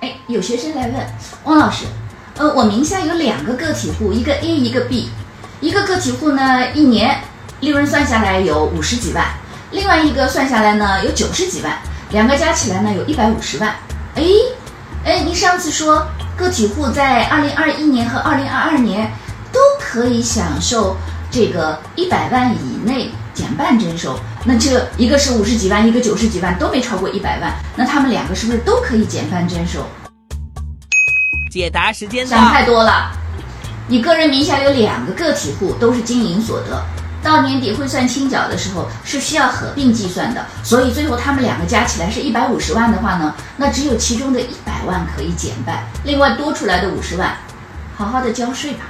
哎，有学生来问汪老师，呃，我名下有两个个体户，一个 A，一个 B，一个个体户呢，一年利润算下来有五十几万，另外一个算下来呢有九十几万，两个加起来呢有一百五十万。哎，哎，你上次说个体户在二零二一年和二零二二年都可以享受这个一百万以内减半征收，那这一个是五十几万，一个九十几万都没超过一百万，那他们两个是不是都可以减半征收？解答时间到。想太多了。你个人名下有两个个体户，都是经营所得，到年底汇算清缴的时候是需要合并计算的，所以最后他们两个加起来是一百五十万的话呢，那只有其中的一百万可以减半，另外多出来的五十万，好好的交税吧。